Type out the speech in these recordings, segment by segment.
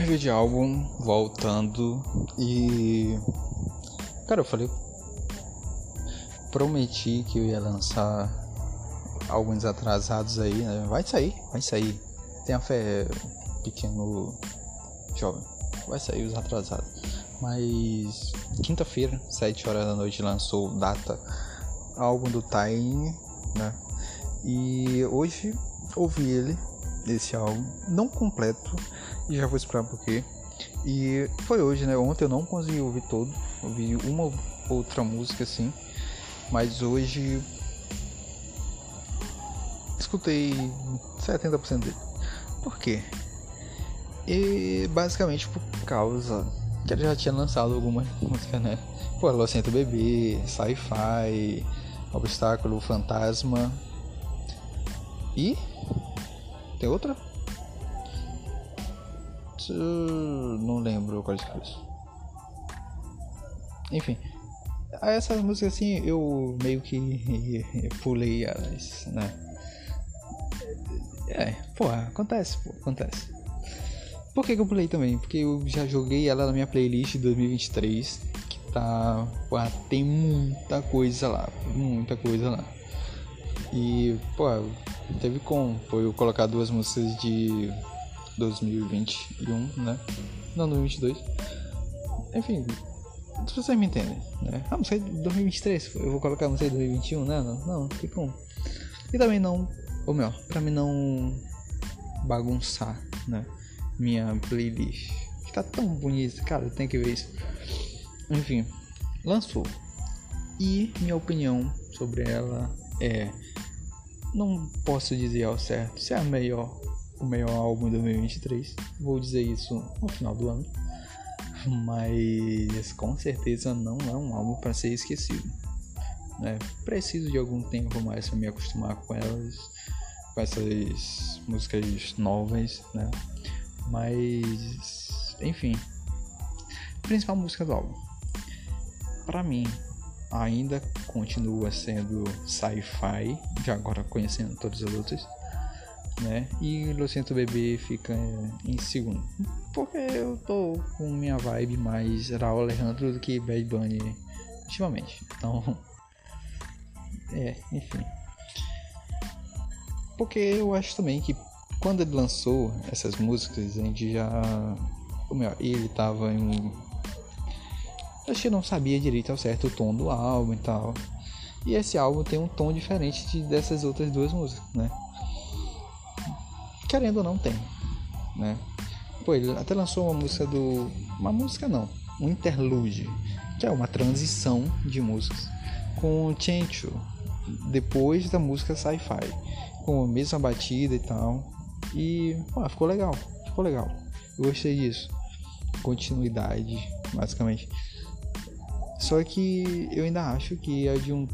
review de álbum voltando e. Cara, eu falei. Prometi que eu ia lançar alguns atrasados aí, né? Vai sair, vai sair. Tenha fé, pequeno jovem. Vai sair os atrasados. Mas quinta-feira, 7 horas da noite, lançou Data, álbum do Time, né? E hoje ouvi ele, esse álbum, não completo, e já vou explicar porquê. E foi hoje, né? Ontem eu não consegui ouvir todo, ouvi uma outra música assim, mas hoje escutei 70% dele. Por quê? E basicamente por causa que ele já tinha lançado algumas músicas, né? Pô, Locento Bebê, Sci-Fi, Obstáculo, Fantasma. E. Tem outra? Não lembro qual é isso. Enfim. Essas músicas assim eu meio que pulei elas, né? É, porra, acontece, pô, acontece. Por que, que eu pulei também? Porque eu já joguei ela na minha playlist de 2023, que tá. Pô, tem muita coisa lá, muita coisa lá. E, pô, teve como foi eu colocar duas músicas de 2021, né? Não, 2022. Enfim, se vocês me entendem, né? Ah, música de 2023, eu vou colocar música de 2021, né? Não, não, tem. E também não ou melhor, para mim não bagunçar, né? Minha playlist. Que tá tão bonita, cara, tem que ver isso. Enfim, lançou. E minha opinião sobre ela é. Não posso dizer ao certo se é a melhor, o melhor álbum de 2023. Vou dizer isso no final do ano. Mas com certeza não é um álbum para ser esquecido. Né? Preciso de algum tempo mais para me acostumar com elas com essas músicas novas, né? Mas, enfim, principal música do álbum, para mim, ainda continua sendo sci-fi, já agora conhecendo todas as outras, né? E Lucento Bebê fica em segundo, porque eu tô com minha vibe mais Raul Alejandro do que Bad Bunny ultimamente, então, é, enfim. Porque eu acho também que quando ele lançou essas músicas, a gente já. Meu, ele tava em. Acho que não sabia direito ao certo o tom do álbum e tal. E esse álbum tem um tom diferente de, dessas outras duas músicas, né? Querendo ou não, tem, né? Pô, ele até lançou uma música do. Uma música não, um interlude, que é uma transição de músicas, com Chencho, depois da música Sci-Fi com a mesma batida e tal. E pô, ficou legal, ficou legal. Eu gostei disso. Continuidade, basicamente. Só que eu ainda acho que é de um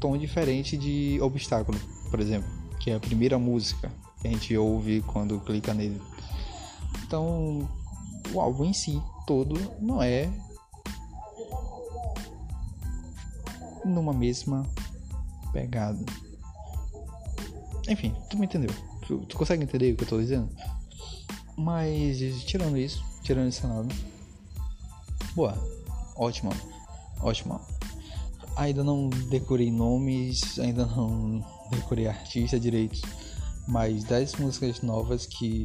tom diferente de Obstáculo, por exemplo, que é a primeira música que a gente ouve quando clica nele. Então, o álbum em si todo não é numa mesma pegada. Enfim, tu me entendeu. Tu, tu, consegue entender o que eu tô dizendo? Mas, tirando isso, tirando esse lado. Boa. Ótimo. Ótimo. Ainda não decorei nomes, ainda não decorei artista direito. Mas das músicas novas que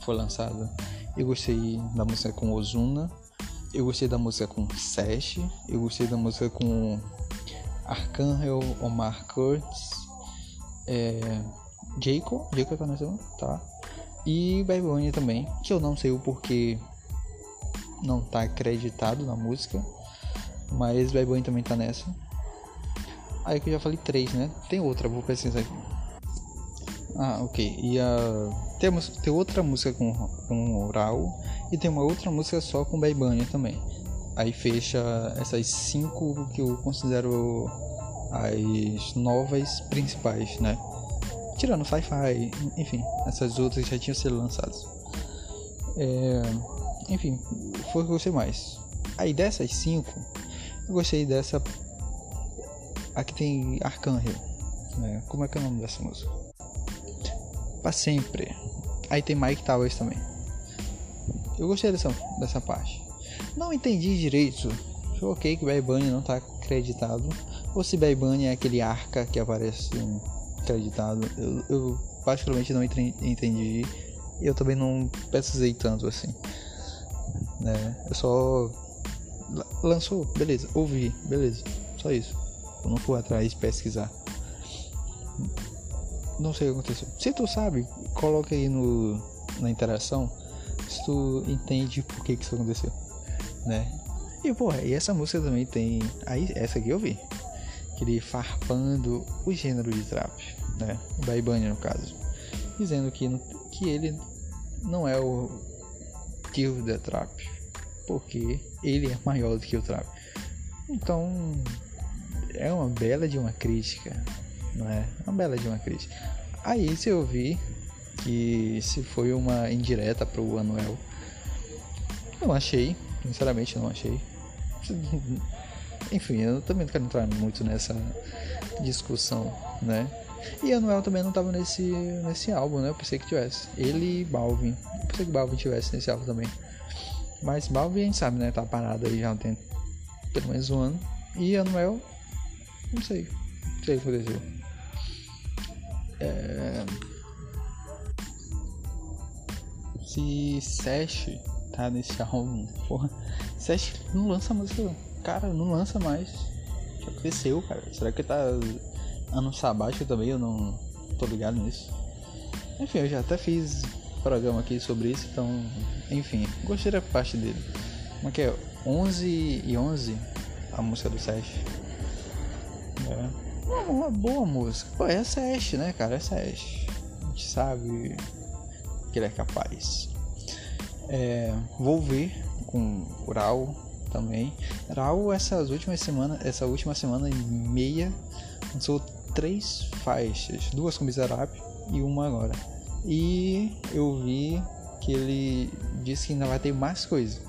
foi lançada, eu gostei da música com Ozuna. Eu gostei da música com Sesh. Eu gostei da música com Arcangel Omar Kurtz. É, Jacob, Jacob tá nessa, tá? E Babylonia também, que eu não sei o porquê não tá acreditado na música, mas Babylonia também tá nessa. Aí que eu já falei três, né? Tem outra, vou pesquisar aqui. Ah, ok. E a temos tem outra música com com oral e tem uma outra música só com Babylonia também. Aí fecha essas cinco que eu considero as novas principais, né? Tirando Sci-Fi, enfim, essas outras já tinham sido lançadas. É, enfim, foi o que eu gostei mais. Aí dessas cinco, eu gostei dessa. Aqui tem Arcangel. Né? Como é que é o nome dessa música? Pra sempre. Aí tem Mike Towers também. Eu gostei dessa, dessa parte. Não entendi direito. Ok que Bad Bunny não tá acreditado. Ou se Bad Bunny é aquele arca que aparece acreditado. Eu, eu particularmente não entendi. Eu também não precisei tanto assim. Né? Eu só lançou, beleza, ouvi, beleza, só isso. Eu não fui atrás pesquisar. Não sei o que aconteceu. Se tu sabe, coloca aí no, na interação se tu entende por que, que isso aconteceu, né? E porra, e essa música também tem. Aí, essa aqui eu vi. Aquele farpando o gênero de trap, né? O Baibani no caso. Dizendo que, que ele não é o tio da trap. Porque ele é maior do que o trap. Então é uma bela de uma crítica, não é? Uma bela de uma crítica. Aí se eu vi que se foi uma indireta pro Anuel, não achei, sinceramente não achei. Enfim, eu também não quero entrar muito nessa discussão, né? E Anuel também não tava nesse, nesse álbum, né? Eu pensei que tivesse. Ele e Balvin. Eu pensei que Balvin tivesse nesse álbum também. Mas Balvin a gente sabe, né? Tá parado aí já tem pelo menos um ano. E Anuel, não sei. Não sei o que aconteceu. É... Se Sesh tá nesse álbum, porra. Sesh não lança música, cara, não lança mais. Que aconteceu, cara? Será que tá ano sabático também? Eu não tô ligado nisso. Enfim, eu já até fiz programa aqui sobre isso, então, enfim, gostei da parte dele. Como é que é? 11 e 11, a música do Sesh. É uma, uma, boa música. Pô, é Sesh, né, cara? É Sesh. A gente sabe que ele é capaz. É, vou ver com o Raul também. Raul, essas últimas semanas, essa última semana e meia, lançou três faixas, duas com Bizarrap e uma agora. E eu vi que ele disse que ainda vai ter mais coisas.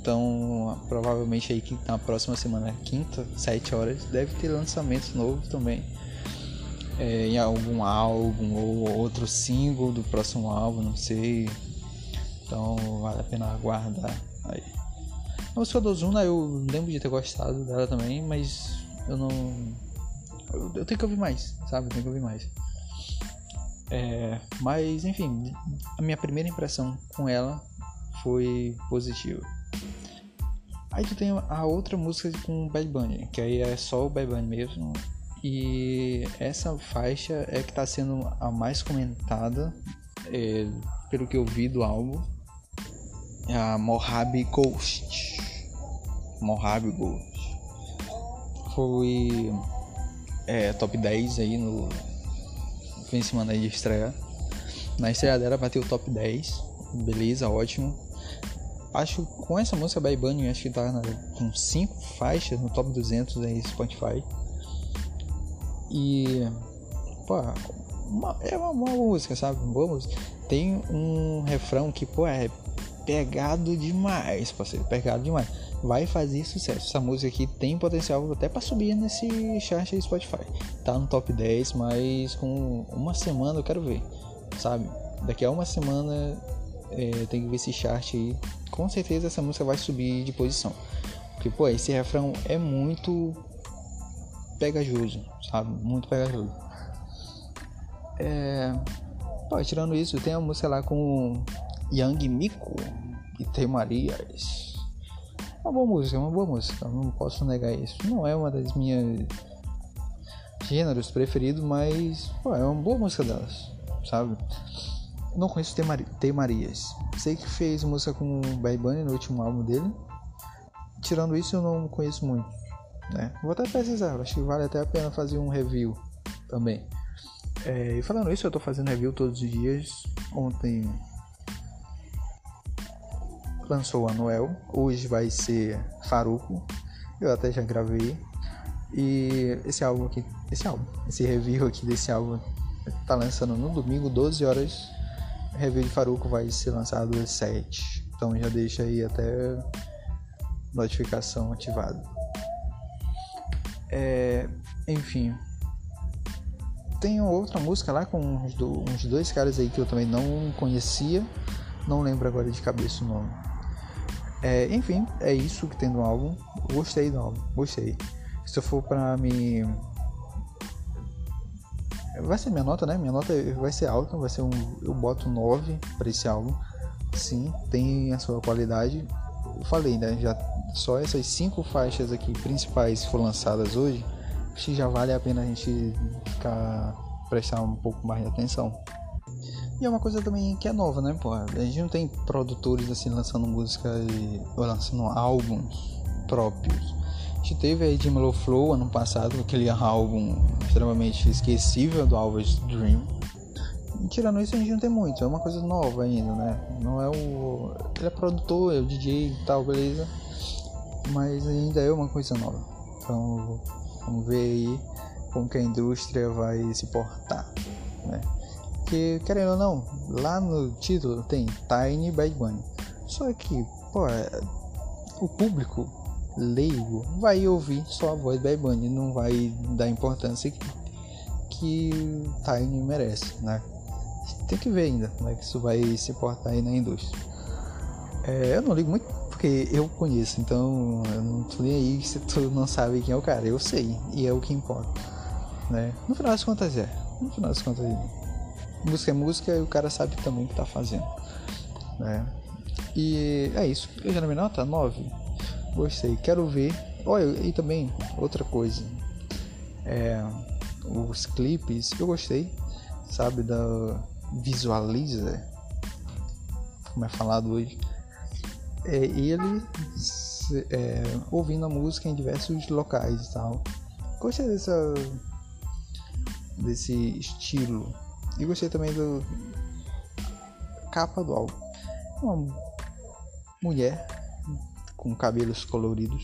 Então, provavelmente aí na próxima semana, quinta, 7 horas, deve ter lançamento novo também. É, em algum álbum ou outro single do próximo álbum, não sei. Então vale a pena aguardar aí. A música do Ozuna eu lembro de ter gostado dela também, mas eu não. Eu, eu tenho que ouvir mais, sabe? Eu tenho que ouvir mais. É, mas enfim, a minha primeira impressão com ela foi positiva. Aí tu tem a outra música com o Bad Bunny, que aí é só o Bad Bunny mesmo. E essa faixa é que tá sendo a mais comentada, é, pelo que eu vi do álbum. É a Mojave Ghost. Mojave Ghost. Foi é, top 10 aí no, fim de semana de estreia. Na estreia dela bateu o top 10. Beleza, ótimo. Acho com essa música Bad Bunny, acho que tá na, com 5 faixas no top 200 aí Spotify. E pô, uma, é uma boa música, sabe? Música. Tem um refrão que, pô, é pegado demais, parceiro, pegado demais. Vai fazer sucesso. Essa música aqui tem potencial até para subir nesse chart aí Spotify. Tá no top 10, mas com uma semana eu quero ver, sabe? Daqui a uma semana é, tem que ver esse chart aí. Com certeza essa música vai subir de posição. Porque, pô, esse refrão é muito pegajoso, sabe? Muito pegajoso. É... Pô, tirando isso, tem a música lá com Young Miko e Tem Marias. Uma boa música, uma boa música, não posso negar isso. Não é uma das minhas gêneros preferidos, mas pô, é uma boa música delas, sabe? Não conheço Tem Marias. Sei que fez música com o Bad Bunny no último álbum dele. Tirando isso, eu não conheço muito. Né? Vou até pesquisar, acho que vale até a pena fazer um review também. É, e falando isso, eu tô fazendo review todos os dias. Ontem lançou o Anuel, hoje vai ser Faruco, eu até já gravei. E esse álbum aqui, esse álbum, esse review aqui desse álbum tá lançando no domingo, 12 horas. Review de Faruco vai ser lançado às 7. Então já deixa aí até notificação ativada. É, enfim. Tem outra música lá com uns, do, uns dois caras aí que eu também não conhecia. Não lembro agora de cabeça o nome É, enfim, é isso que tem no álbum. Gostei do álbum, gostei. Se eu for pra me. Vai ser minha nota, né? Minha nota vai ser alta, vai ser um. Eu boto 9 para esse álbum. Sim, tem a sua qualidade. Eu falei, né? Já só essas cinco faixas aqui principais foram lançadas hoje, acho que já vale a pena a gente ficar prestar um pouco mais de atenção. E é uma coisa também que é nova, né, pô? A gente não tem produtores assim lançando música ou lançando álbuns próprios. Gente teve aí Jim Low Flow ano passado, aquele álbum extremamente esquecível do Alves Dream. E, tirando isso, a gente não tem muito, é uma coisa nova ainda, né? Não é o. Ele é produtor, é o DJ e tal, beleza. Mas ainda é uma coisa nova. Então vamos ver aí como que a indústria vai se portar, né? Porque, querendo ou não, lá no título tem Tiny Bad Bunny. Só que, pô, é, o público leigo vai ouvir só a voz Bad Bunny, não vai dar importância que, que Tiny merece, né? Tem que ver ainda como é que isso vai se portar aí na indústria. É, eu não ligo muito porque eu conheço, então eu não tô nem aí se tu não sabe quem é o cara. Eu sei, e é o que importa. Né? No final das contas é. No final das contas é música é música e o cara sabe também o que tá fazendo. Né? E é isso. Eu já na minha nota 9. Gostei. Quero ver. Olha, e também outra coisa. É, os clipes eu gostei. Sabe, da Visualizer. Como é falado hoje. É ele é, ouvindo a música em diversos locais e tal. Gostei dessa, desse estilo e gostei também do capa do álbum. Uma mulher com cabelos coloridos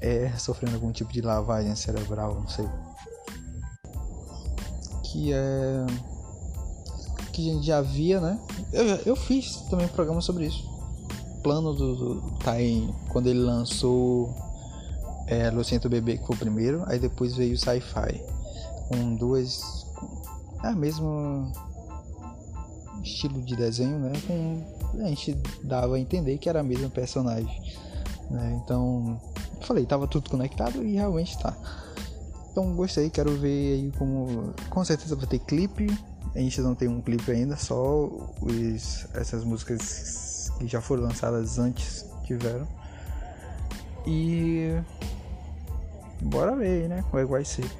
é, sofrendo algum tipo de lavagem cerebral, não sei. Que é. Que a gente já via, né? Eu, eu fiz também um programa sobre isso. O plano do, do Tain, quando ele lançou é, Lucento Bebê, que foi o primeiro, aí depois veio o Sci-Fi, com duas é mesmo estilo de desenho, né? Com, a gente dava a entender que era a mesma personagem. Né? Então, falei, tava tudo conectado e realmente tá. Então gostei, quero ver aí como. Com certeza vai ter clipe. A gente não tem um clipe ainda, só os, essas músicas que já foram lançadas antes tiveram. E bora ver né? Como é que vai ser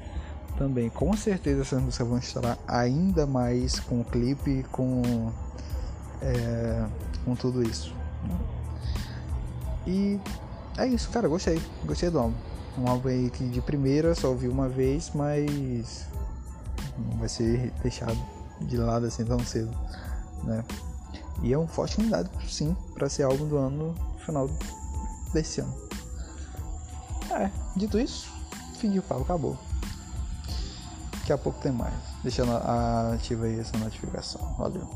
também. Com certeza essas músicas vão estar ainda mais com o clipe, com, é, com tudo isso. E é isso, cara, gostei. Gostei do álbum. Um álbum aí que de primeira só ouvi uma vez, mas não vai ser deixado de lado assim tão cedo, né? E é um forte candidato, sim, para ser álbum do ano no final desse ano. É, dito isso, fim de papo, acabou. Daqui a pouco tem mais. Deixando ativa aí essa notificação. Valeu.